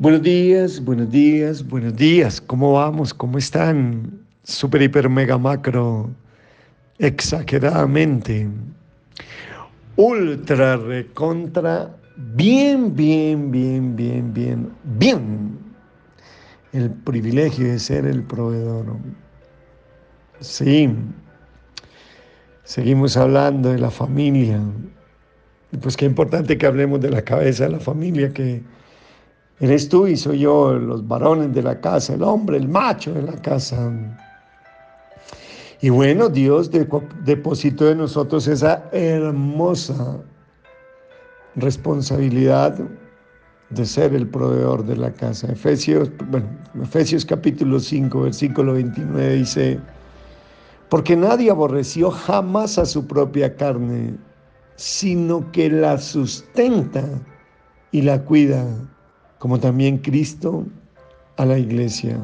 Buenos días, buenos días, buenos días. ¿Cómo vamos? ¿Cómo están? Super, hiper, mega, macro. Exageradamente. Ultra, recontra. Bien, bien, bien, bien, bien, bien. El privilegio de ser el proveedor. Sí. Seguimos hablando de la familia. Pues qué importante que hablemos de la cabeza de la familia que Eres tú y soy yo, los varones de la casa, el hombre, el macho de la casa. Y bueno, Dios depositó en nosotros esa hermosa responsabilidad de ser el proveedor de la casa. Efesios, bueno, Efesios capítulo 5, versículo 29 dice, porque nadie aborreció jamás a su propia carne, sino que la sustenta y la cuida como también Cristo a la iglesia.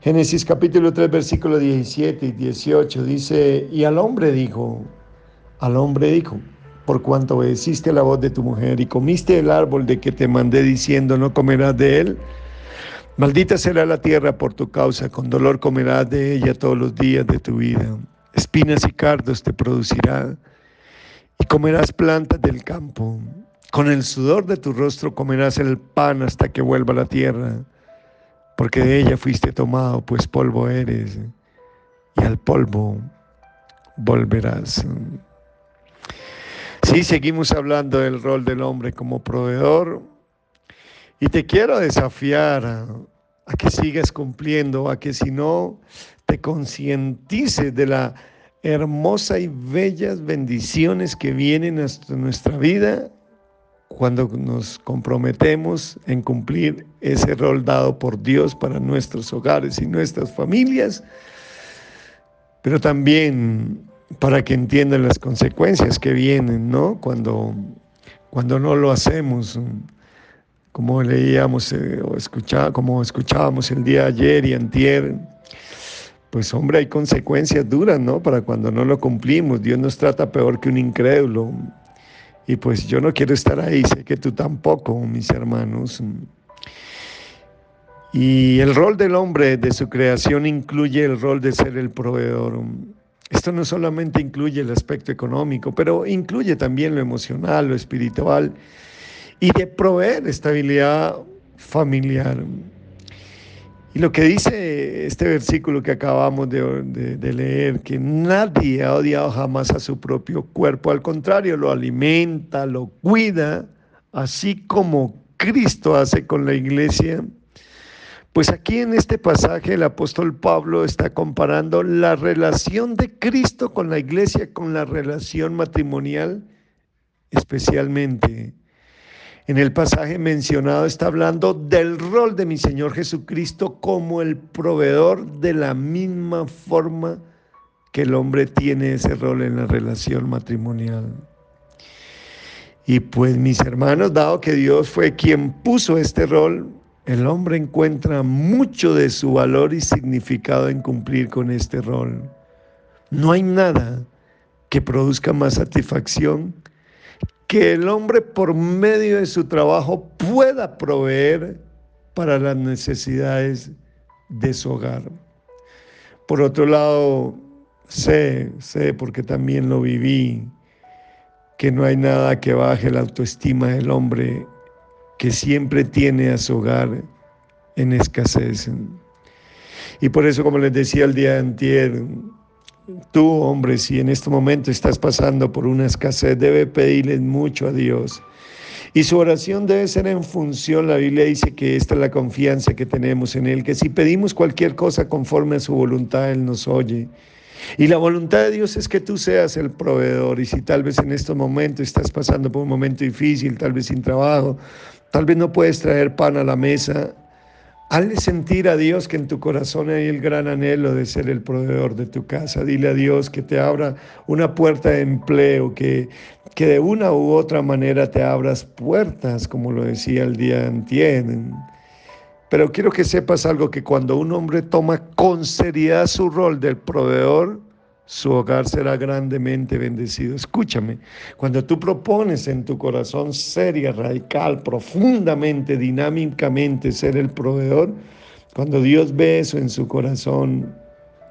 Génesis capítulo 3, versículo 17 y 18 dice, y al hombre dijo, al hombre dijo, por cuanto obedeciste la voz de tu mujer y comiste el árbol de que te mandé diciendo, no comerás de él, maldita será la tierra por tu causa, con dolor comerás de ella todos los días de tu vida, espinas y cardos te producirá, y comerás plantas del campo. Con el sudor de tu rostro comerás el pan hasta que vuelva la tierra, porque de ella fuiste tomado, pues polvo eres, y al polvo volverás. Sí, seguimos hablando del rol del hombre como proveedor, y te quiero desafiar a, que sigas cumpliendo, a que si no te concientices de la hermosa y bellas bendiciones que vienen a nuestra vida cuando nos comprometemos en cumplir ese rol dado por Dios para nuestros hogares y nuestras familias, pero también para que entiendan las consecuencias que vienen, ¿no? Cuando, cuando no lo hacemos, como leíamos eh, o escuchaba, como escuchábamos el día de ayer y antier, pues hombre, hay consecuencias duras, ¿no? Para cuando no lo cumplimos. Dios nos trata peor que un incrédulo. Y pues yo no quiero estar ahí, sé que tú tampoco, mis hermanos. Y el rol del hombre de su creación incluye el rol de ser el proveedor. Esto no solamente incluye el aspecto económico, pero incluye también lo emocional, lo espiritual y de proveer estabilidad familiar. Y lo que dice este versículo que acabamos de, leer, que nadie ha odiado jamás a su propio cuerpo, al contrario, lo alimenta, lo cuida, así como Cristo hace con la iglesia. Pues aquí en este pasaje el apóstol Pablo está comparando la relación de Cristo con la iglesia con la relación matrimonial, especialmente en el pasaje mencionado está hablando del rol de mi Señor Jesucristo como el proveedor de la misma forma que el hombre tiene ese rol en la relación matrimonial. Y pues mis hermanos, dado que Dios fue quien puso este rol, el hombre encuentra mucho de su valor y significado en cumplir con este rol. No hay nada que produzca más satisfacción que el hombre por medio de su trabajo pueda proveer para las necesidades de su hogar. Por otro lado, sé, sé, porque también lo viví, que no hay nada que baje la autoestima del hombre que siempre tiene a su hogar en escasez. Y por eso, como les decía el día de antier, Tú, hombre, si en este momento estás pasando por una escasez, debe pedirle mucho a Dios. Y su oración debe ser en función, la Biblia dice que esta es la confianza que tenemos en Él, que si pedimos cualquier cosa conforme a su voluntad, Él nos oye. Y la voluntad de Dios es que tú seas el proveedor. Y si tal vez en este momento estás pasando por un momento difícil, tal vez sin trabajo, tal vez no puedes traer pan a la mesa, Hazle sentir a Dios que en tu corazón hay el gran anhelo de ser el proveedor de tu casa. Dile a Dios que te abra una puerta de empleo, que, que de una u otra manera te abras puertas, como lo decía el día antier. Pero quiero que sepas algo, que cuando un hombre toma con seriedad su rol del proveedor, su hogar será grandemente bendecido. Escúchame, cuando tú propones en tu corazón seria, radical, profundamente, dinámicamente ser el proveedor, cuando Dios ve eso en su corazón,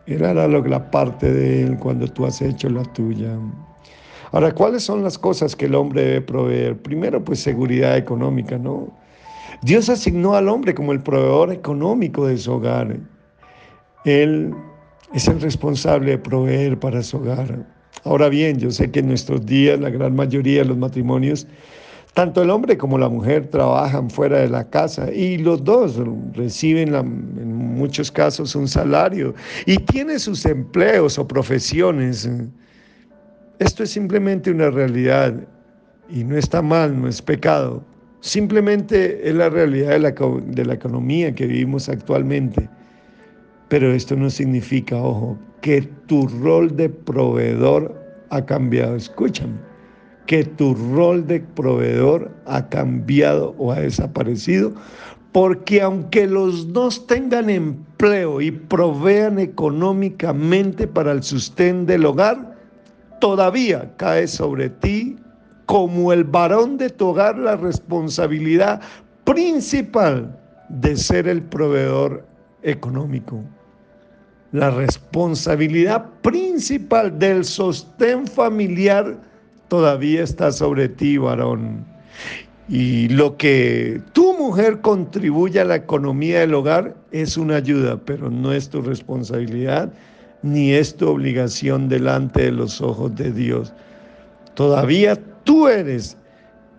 Él hará lo que la parte de Él cuando tú has hecho la tuya. Ahora, ¿cuáles son las cosas que el hombre debe proveer? Primero, pues seguridad económica, ¿no? Dios asignó al hombre como el proveedor económico de su hogar. Él es el responsable de proveer para su hogar. Ahora bien, yo sé que en nuestros días la gran mayoría de los matrimonios, tanto el hombre como la mujer trabajan fuera de la casa y los dos reciben en muchos casos un salario y tienen sus empleos o profesiones. Esto es simplemente una realidad y no está mal, no es pecado. Simplemente es la realidad de la, de la economía que vivimos actualmente. Pero esto no significa, ojo, que tu rol de proveedor ha cambiado. Escúchame, que tu rol de proveedor ha cambiado o ha desaparecido. Porque aunque los dos tengan empleo y provean económicamente para el sustento del hogar, todavía cae sobre ti como el varón de tu hogar la responsabilidad principal de ser el proveedor económico la responsabilidad principal del sostén familiar todavía está sobre ti, varón. Y lo que tu mujer contribuye a la economía del hogar es una ayuda, pero no es tu responsabilidad ni es tu obligación delante de los ojos de Dios. Todavía tú eres,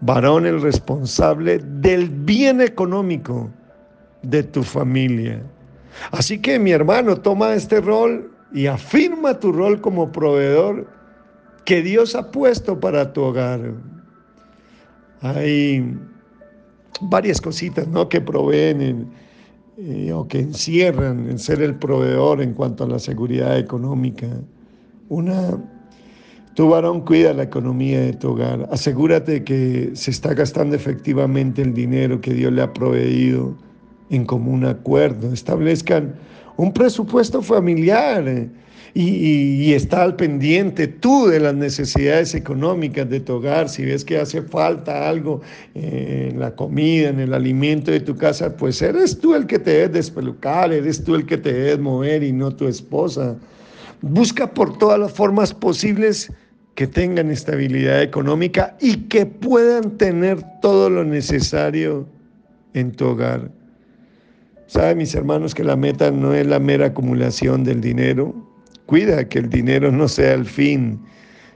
varón, el responsable del bien económico de tu familia. Así que mi hermano, toma este rol y afirma tu rol como proveedor que Dios ha puesto para tu hogar. Hay varias cositas ¿no? que proveen eh, o que encierran en ser el proveedor en cuanto a la seguridad económica. Una, tu varón cuida la economía de tu hogar. Asegúrate que se está gastando efectivamente el dinero que Dios le ha proveído en común acuerdo, establezcan un presupuesto familiar eh, y, está al pendiente tú de las necesidades económicas de tu hogar. Si ves que hace falta algo eh, en la comida, en el alimento de tu casa, pues eres tú el que te debes despelucar, eres tú el que te debes mover y no tu esposa. Busca por todas las formas posibles que tengan estabilidad económica y que puedan tener todo lo necesario en tu hogar. Sabe, mis hermanos, que la meta no es la mera acumulación del dinero. Cuida que el dinero no sea el fin,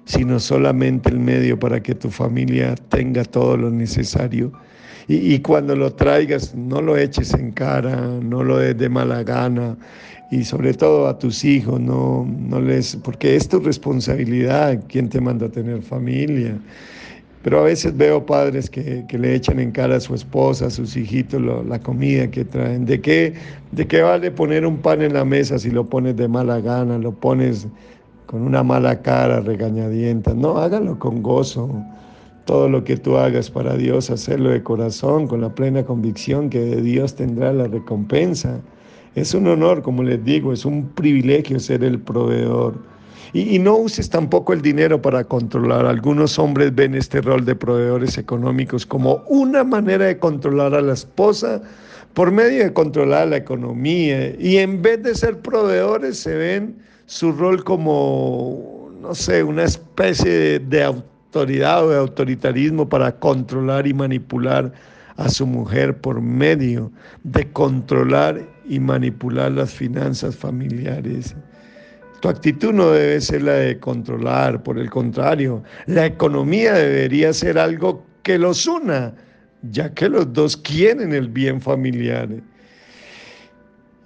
sino solamente el medio para que tu familia tenga todo lo necesario. Y, cuando lo traigas, no lo eches en cara, no lo des de mala gana. Y sobre todo a tus hijos, no, no les, porque es tu responsabilidad quién te manda a tener familia. Pero a veces veo padres que, le echan en cara a su esposa, a sus hijitos, la comida que traen. ¿De qué, ¿De qué vale poner un pan en la mesa si lo pones de mala gana, lo pones con una mala cara, regañadienta? No, hágalo con gozo. Todo lo que tú hagas para Dios, hacerlo de corazón, con la plena convicción que de Dios tendrá la recompensa. Es un honor, como les digo, es un privilegio ser el proveedor. Y, no uses tampoco el dinero para controlar. Algunos hombres ven este rol de proveedores económicos como una manera de controlar a la esposa por medio de controlar la economía. Y en vez de ser proveedores, se ven su rol como, no sé, una especie de, de autoridad o de autoritarismo para controlar y manipular a su mujer por medio de controlar y manipular las finanzas familiares. Tu actitud no debe ser la de controlar, por el contrario, la economía debería ser algo que los una, ya que los dos quieren el bien familiar.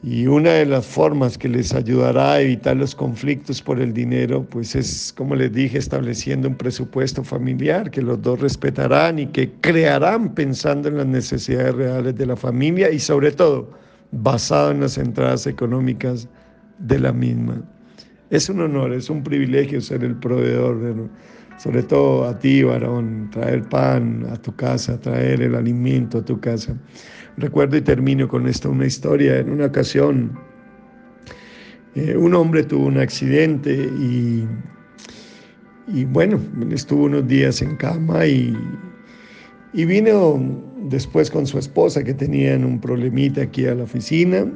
Y una de las formas que les ayudará a evitar los conflictos por el dinero, pues es, como les dije, estableciendo un presupuesto familiar que los dos respetarán y que crearán pensando en las necesidades reales de la familia y sobre todo basado en las entradas económicas de la misma. Es un honor, es un privilegio ser el proveedor, sobre todo a ti, varón, traer pan a tu casa, traer el alimento a tu casa. Recuerdo y termino con esto una historia. En una ocasión Eh, un hombre tuvo un accidente y, y bueno, estuvo unos días en cama y, y vino después con su esposa que tenían un problemita aquí a la oficina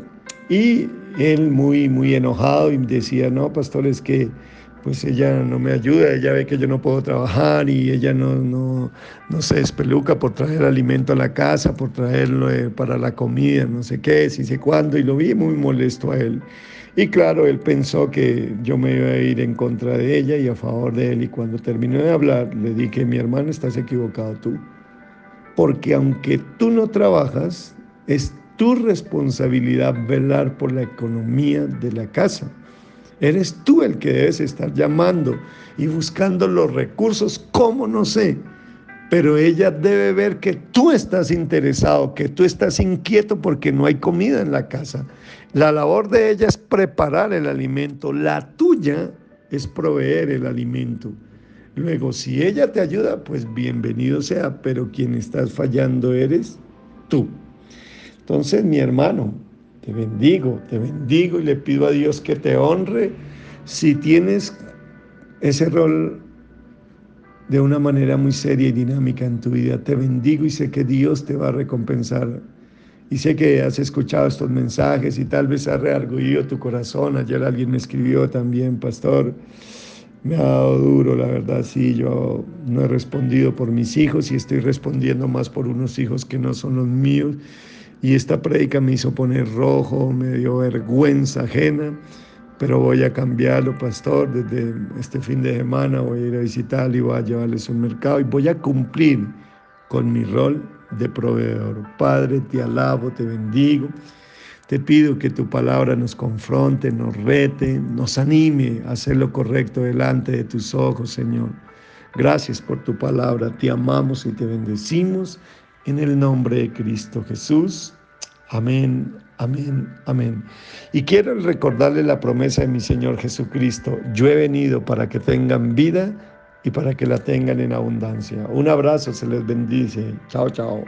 y él muy, muy enojado y decía, no, pastor, es que pues ella no me ayuda, ella ve que yo no puedo trabajar y ella no, no, no se despeluca por traer alimento a la casa, por traerlo eh, para la comida, no sé qué, si sé cuándo, y lo vi muy molesto a él. Y claro, él pensó que yo me iba a ir en contra de ella y a favor de él, y cuando terminó de hablar, le dije, mi hermano, estás equivocado tú, porque aunque tú no trabajas, es tu responsabilidad velar por la economía de la casa. Eres tú el que debes estar llamando y buscando los recursos, ¿cómo no sé? Pero ella debe ver que tú estás interesado, que tú estás inquieto porque no hay comida en la casa. La labor de ella es preparar el alimento, la tuya es proveer el alimento. Luego, si ella te ayuda, pues bienvenido sea, pero quien estás fallando eres tú. Entonces, mi hermano, te bendigo, te bendigo y le pido a Dios que te honre si tienes ese rol de una manera muy seria y dinámica en tu vida. Te bendigo y sé que Dios te va a recompensar. Y sé que has escuchado estos mensajes y tal vez ha reargüido tu corazón. Ayer alguien me escribió también, pastor, me ha dado duro, la verdad, sí, yo no he respondido por mis hijos y estoy respondiendo más por unos hijos que no son los míos. Y esta prédica me hizo poner rojo, me dio vergüenza ajena, pero voy a cambiarlo, pastor. Desde este fin de semana voy a ir a visitarle y voy a llevarles un mercado y voy a cumplir con mi rol de proveedor. Padre, te alabo, te bendigo. Te pido que tu palabra nos confronte, nos rete, nos anime a hacer lo correcto delante de tus ojos, Señor. Gracias por tu palabra. Te amamos y te bendecimos en el nombre de Cristo Jesús. Amén, amén, amén. Y quiero recordarle la promesa de mi Señor Jesucristo. Yo he venido para que tengan vida y para que la tengan en abundancia. Un abrazo, se les bendice. Chao, chao.